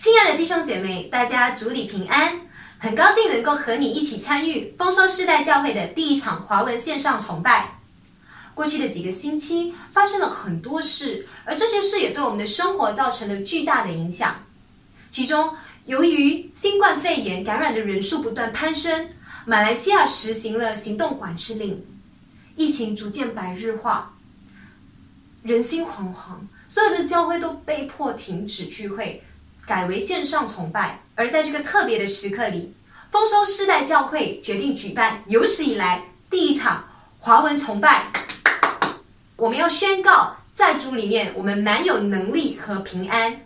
亲爱的弟兄姐妹，大家主里平安！很高兴能够和你一起参与丰收世代教会的第一场华文线上崇拜。过去的几个星期发生了很多事，而这些事也对我们的生活造成了巨大的影响。其中，由于新冠肺炎感染的人数不断攀升，马来西亚实行了行动管制令，疫情逐渐白日化，人心惶惶，所有的教会都被迫停止聚会。改为线上崇拜，而在这个特别的时刻里，丰收世代教会决定举办有史以来第一场华文崇拜。我们要宣告，在主里面，我们蛮有能力和平安。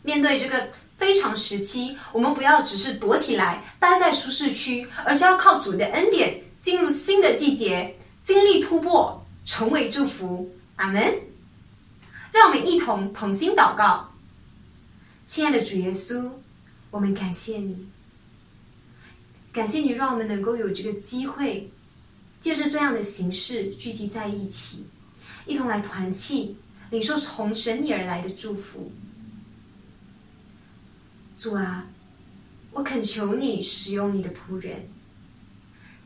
面对这个非常时期，我们不要只是躲起来，待在舒适区，而是要靠主的恩典，进入新的季节，经历突破，成为祝福。阿门。让我们一同同心祷告。亲爱的主耶稣，我们感谢你，感谢你让我们能够有这个机会，借着这样的形式聚集在一起，一同来团契，领受从神你而来的祝福。主啊，我恳求你使用你的仆人，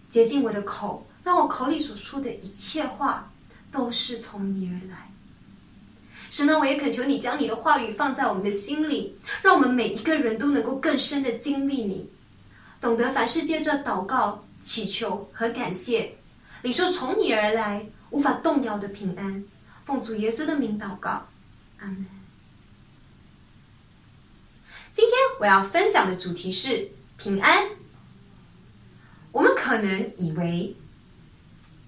洁净我的口，让我口里所说的一切话都是从你而来。神呢，我也恳求你将你的话语放在我们的心里，让我们每一个人都能够更深的经历你，懂得凡事借着祷告、祈求和感谢，领受从你而来无法动摇的平安。奉主耶稣的名祷告，阿门。今天我要分享的主题是平安。我们可能以为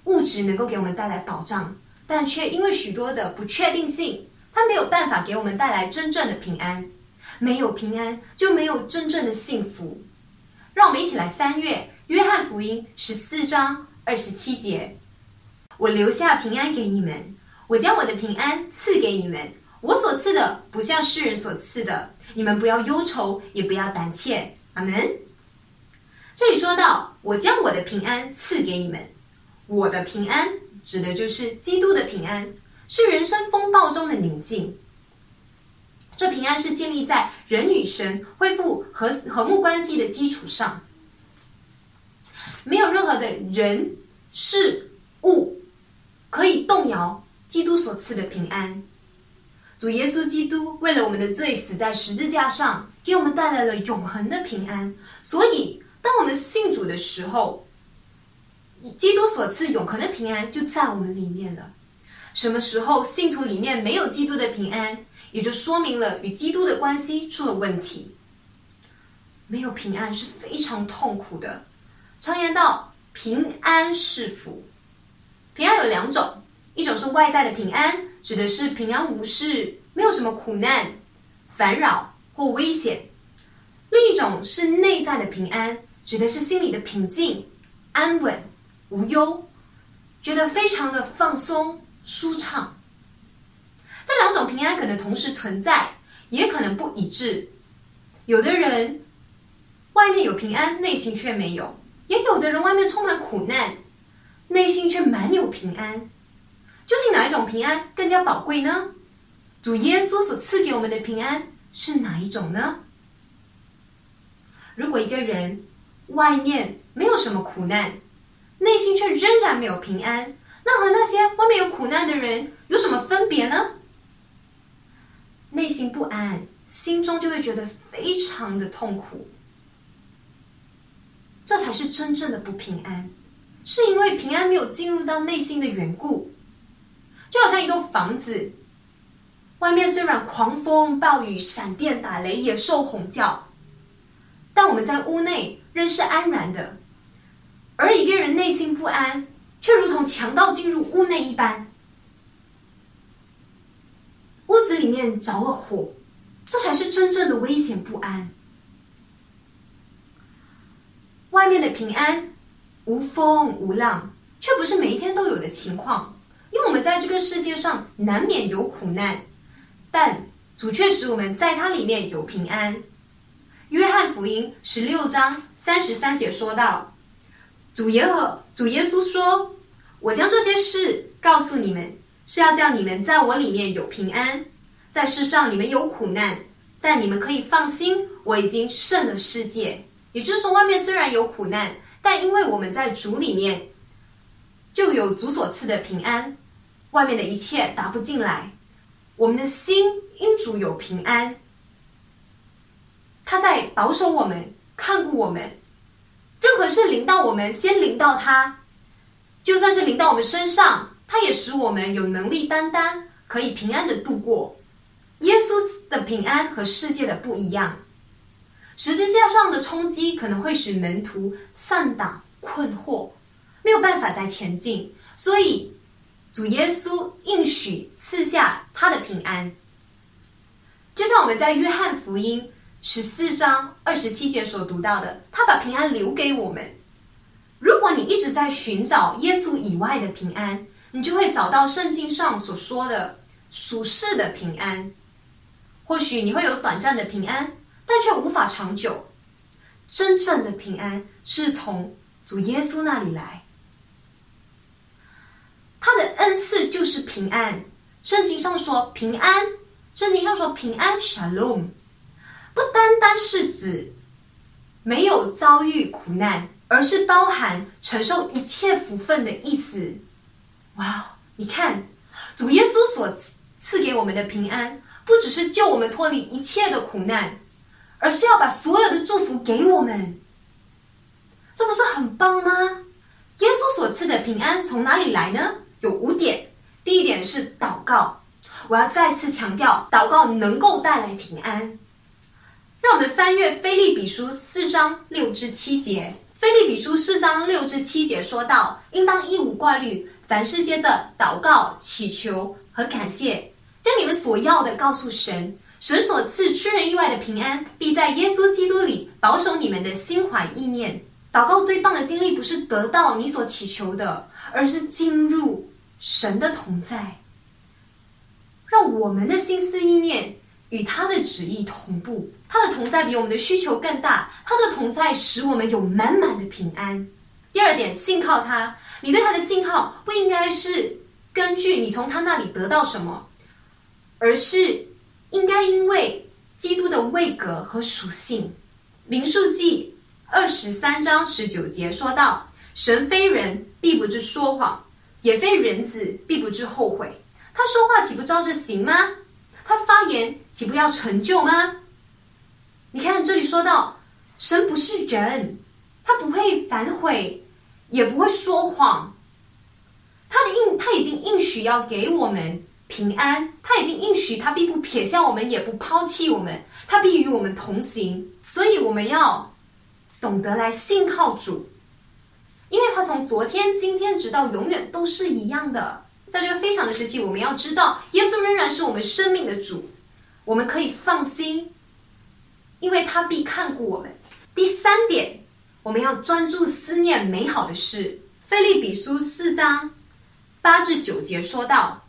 物质能够给我们带来保障。但却因为许多的不确定性，它没有办法给我们带来真正的平安。没有平安，就没有真正的幸福。让我们一起来翻阅《约翰福音》十四章二十七节：“我留下平安给你们，我将我的平安赐给你们。我所赐的不像世人所赐的。你们不要忧愁，也不要胆怯。”阿门。这里说到：“我将我的平安赐给你们，我的平安。”指的就是基督的平安，是人生风暴中的宁静。这平安是建立在人与神恢复和和睦关系的基础上，没有任何的人事物可以动摇基督所赐的平安。主耶稣基督为了我们的罪死在十字架上，给我们带来了永恒的平安。所以，当我们信主的时候，基督所赐永恒的平安就在我们里面了。什么时候信徒里面没有基督的平安，也就说明了与基督的关系出了问题。没有平安是非常痛苦的。常言道：“平安是福。”平安有两种，一种是外在的平安，指的是平安无事，没有什么苦难、烦扰或危险；另一种是内在的平安，指的是心里的平静、安稳。无忧，觉得非常的放松舒畅。这两种平安可能同时存在，也可能不一致。有的人外面有平安，内心却没有；也有的人外面充满苦难，内心却满有平安。究竟哪一种平安更加宝贵呢？主耶稣所赐给我们的平安是哪一种呢？如果一个人外面没有什么苦难，内心却仍然没有平安，那和那些外面有苦难的人有什么分别呢？内心不安，心中就会觉得非常的痛苦，这才是真正的不平安，是因为平安没有进入到内心的缘故。就好像一栋房子，外面虽然狂风暴雨、闪电打雷、野兽吼叫，但我们在屋内仍是安然的。而一个人内心不安，却如同强盗进入屋内一般，屋子里面着了火，这才是真正的危险不安。外面的平安，无风无浪，却不是每一天都有的情况。因为我们在这个世界上难免有苦难，但主却使我们在它里面有平安。约翰福音十六章三十三节说道。主耶和主耶稣说：“我将这些事告诉你们，是要叫你们在我里面有平安。在世上你们有苦难，但你们可以放心，我已经胜了世界。也就是说，外面虽然有苦难，但因为我们在主里面，就有主所赐的平安，外面的一切打不进来。我们的心因主有平安，他在保守我们，看顾我们。任何事临到我们，先临到他，就算是临到我们身上，他也使我们有能力担当，可以平安的度过。耶稣的平安和世界的不一样，十字架上的冲击可能会使门徒丧胆困惑，没有办法再前进。所以主耶稣应许赐下他的平安，就像我们在约翰福音十四章二十七节所读到的，他把平安留给我们。如果你一直在寻找耶稣以外的平安，你就会找到圣经上所说的属世的平安。或许你会有短暂的平安，但却无法长久。真正的平安是从主耶稣那里来，他的恩赐就是平安。圣经上说平安，圣经上说平安，shalom，不单单是指没有遭遇苦难，而是包含承受一切福分的意思。哇，你看主耶稣所赐给我们的平安。不只是救我们脱离一切的苦难，而是要把所有的祝福给我们，这不是很棒吗？耶稣所赐的平安从哪里来呢？有五点。第一点是祷告，我要再次强调，祷告能够带来平安。让我们翻阅《菲利比书》四章六至七节，《菲利比书》四章六至七节说道，应当一无挂虑，凡事接着祷告、祈求和感谢。将你们所要的告诉神，神所赐出人意外的平安，必在耶稣基督里保守你们的心怀意念。祷告最棒的经历，不是得到你所祈求的，而是进入神的同在，让我们的心思意念与他的旨意同步。他的同在比我们的需求更大，他的同在使我们有满满的平安。第二点，信靠他，你对他的信靠不应该是根据你从他那里得到什么。而是应该因为基督的位格和属性，民数记二十三章十九节说到：“神非人，必不知说谎；也非人子，必不知后悔。他说话岂不照着行吗？他发言岂不要成就吗？”你看这里说到，神不是人，他不会反悔，也不会说谎。他的应他已经应许要给我们。平安，他已经应许，他必不撇下我们，也不抛弃我们，他必与我们同行。所以我们要懂得来信靠主，因为他从昨天、今天直到永远都是一样的。在这个非常的时期，我们要知道，耶稣仍然是我们生命的主，我们可以放心，因为他必看顾我们。第三点，我们要专注思念美好的事。菲利比书四章八至九节说到。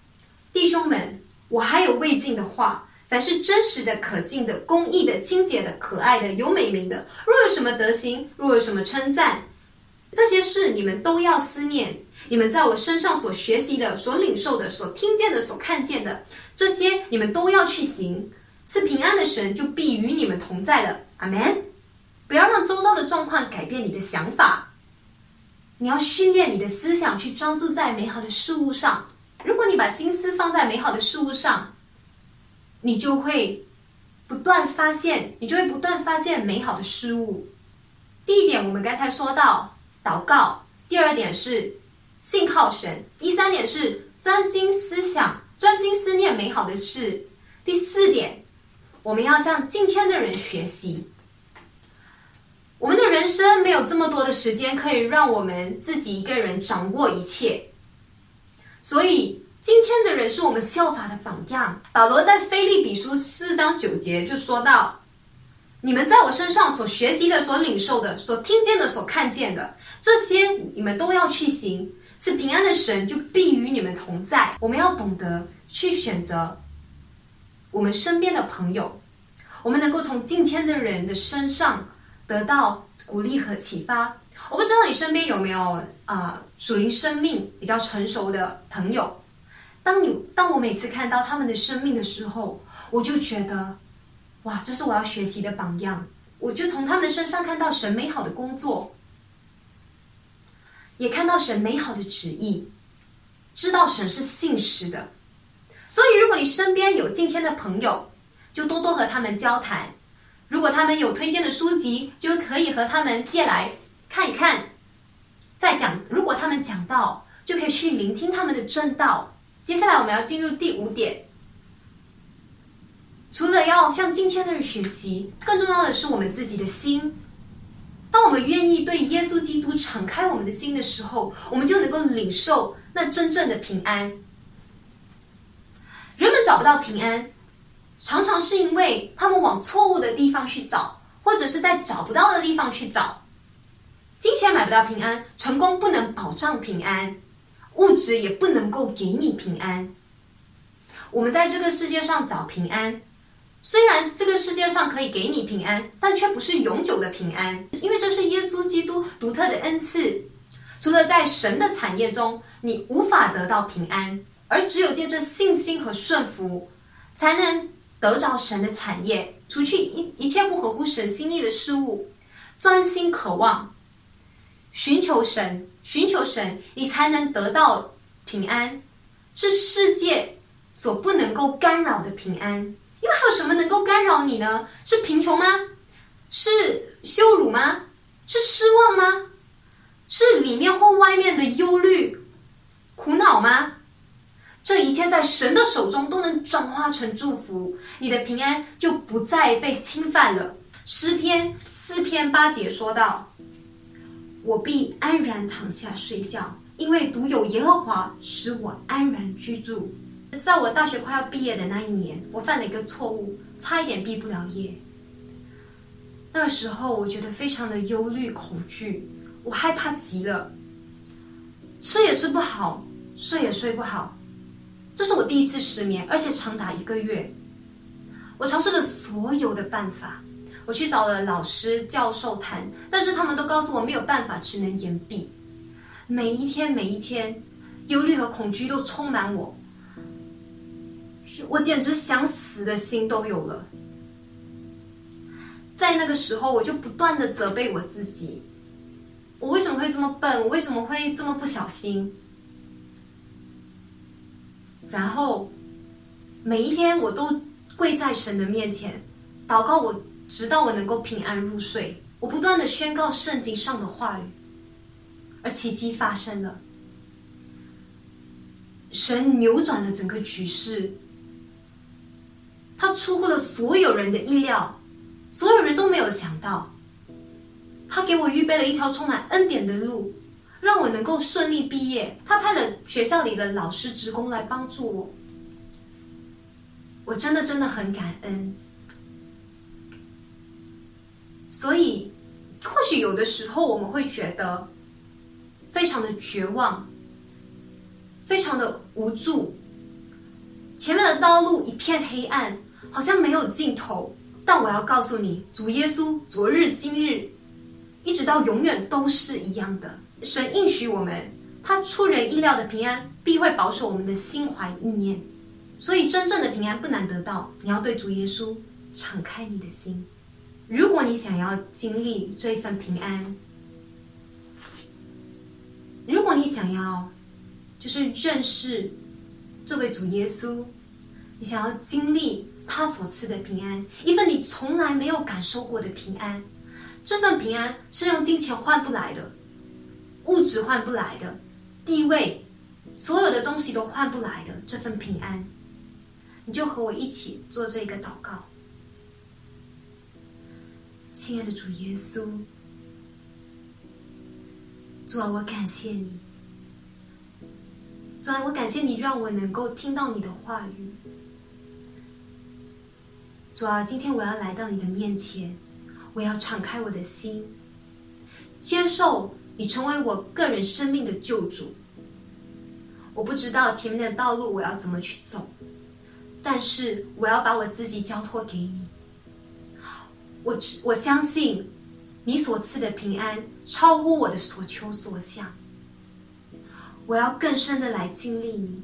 弟兄们，我还有未尽的话。凡是真实的、可敬的、公义的、清洁的、可爱的、有美名的，若有什么德行，若有什么称赞，这些事你们都要思念。你们在我身上所学习的、所领受的、所听见的、所看见的，这些你们都要去行。赐平安的神就必与你们同在了。阿门。不要让周遭的状况改变你的想法。你要训练你的思想去专注在美好的事物上。如果你把心思放在美好的事物上，你就会不断发现，你就会不断发现美好的事物。第一点，我们刚才说到祷告；第二点是信靠神；第三点是专心思想、专心思念美好的事；第四点，我们要向敬谦的人学习。我们的人生没有这么多的时间可以让我们自己一个人掌握一切。所以，敬谦的人是我们效法的榜样。保罗在菲利比书四章九节就说到：“你们在我身上所学习的、所领受的、所听见的、所看见的，这些你们都要去行。赐平安的神就必与你们同在。”我们要懂得去选择我们身边的朋友，我们能够从敬谦的人的身上得到鼓励和启发。我不知道你身边有没有啊？属灵生命比较成熟的朋友，当你当我每次看到他们的生命的时候，我就觉得哇，这是我要学习的榜样。我就从他们身上看到神美好的工作，也看到神美好的旨意，知道神是信实的。所以，如果你身边有敬谦的朋友，就多多和他们交谈。如果他们有推荐的书籍，就可以和他们借来看一看。再讲，如果他们讲到，就可以去聆听他们的正道。接下来，我们要进入第五点。除了要向敬谦的人学习，更重要的是我们自己的心。当我们愿意对耶稣基督敞开我们的心的时候，我们就能够领受那真正的平安。人们找不到平安，常常是因为他们往错误的地方去找，或者是在找不到的地方去找。金钱买不到平安，成功不能保障平安，物质也不能够给你平安。我们在这个世界上找平安，虽然这个世界上可以给你平安，但却不是永久的平安，因为这是耶稣基督独特的恩赐。除了在神的产业中，你无法得到平安。而只有借着信心和顺服，才能得着神的产业，除去一一切不合乎神心意的事物，专心渴望，寻求神，寻求神，你才能得到平安，是世界所不能够干扰的平安。因为还有什么能够干扰你呢？是贫穷吗？是羞辱吗？是失望吗？是里面或外面的忧虑、苦恼吗？这一切在神的手中都能转化成祝福，你的平安就不再被侵犯了。诗篇四篇八节说道：“我必安然躺下睡觉，因为独有耶和华使我安然居住。”在我大学快要毕业的那一年，我犯了一个错误，差一点毕不了业。那个时候，我觉得非常的忧虑恐惧，我害怕极了，吃也吃不好，睡也睡不好。这是我第一次失眠，而且长达一个月。我尝试了所有的办法，我去找了老师、教授谈，但是他们都告诉我没有办法，只能延毕。每一天，每一天，忧虑和恐惧都充满我，我简直想死的心都有了。在那个时候，我就不断的责备我自己：我为什么会这么笨？我为什么会这么不小心？然后，每一天我都跪在神的面前祷告，我直到我能够平安入睡。我不断的宣告圣经上的话语，而奇迹发生了。神扭转了整个局势，他出乎了所有人的意料，所有人都没有想到，他给我预备了一条充满恩典的路。让我能够顺利毕业，他派了学校里的老师职工来帮助我，我真的真的很感恩。所以，或许有的时候我们会觉得非常的绝望，非常的无助，前面的道路一片黑暗，好像没有尽头。但我要告诉你，主耶稣昨日今日，一直到永远都是一样的。神应许我们，他出人意料的平安必会保守我们的心怀意念，所以真正的平安不难得到。你要对主耶稣敞开你的心。如果你想要经历这一份平安，如果你想要就是认识这位主耶稣，你想要经历他所赐的平安，一份你从来没有感受过的平安，这份平安是用金钱换不来的。物质换不来的，地位，所有的东西都换不来的这份平安，你就和我一起做这个祷告。亲爱的主耶稣，主啊，我感谢你，主啊，我感谢你让我能够听到你的话语。主啊，今天我要来到你的面前，我要敞开我的心，接受。你成为我个人生命的救主，我不知道前面的道路我要怎么去走，但是我要把我自己交托给你。我我相信你所赐的平安超乎我的所求所想。我要更深的来经历你，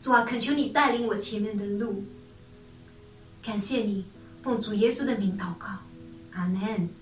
主啊，恳求你带领我前面的路。感谢你奉主耶稣的名祷告，阿门。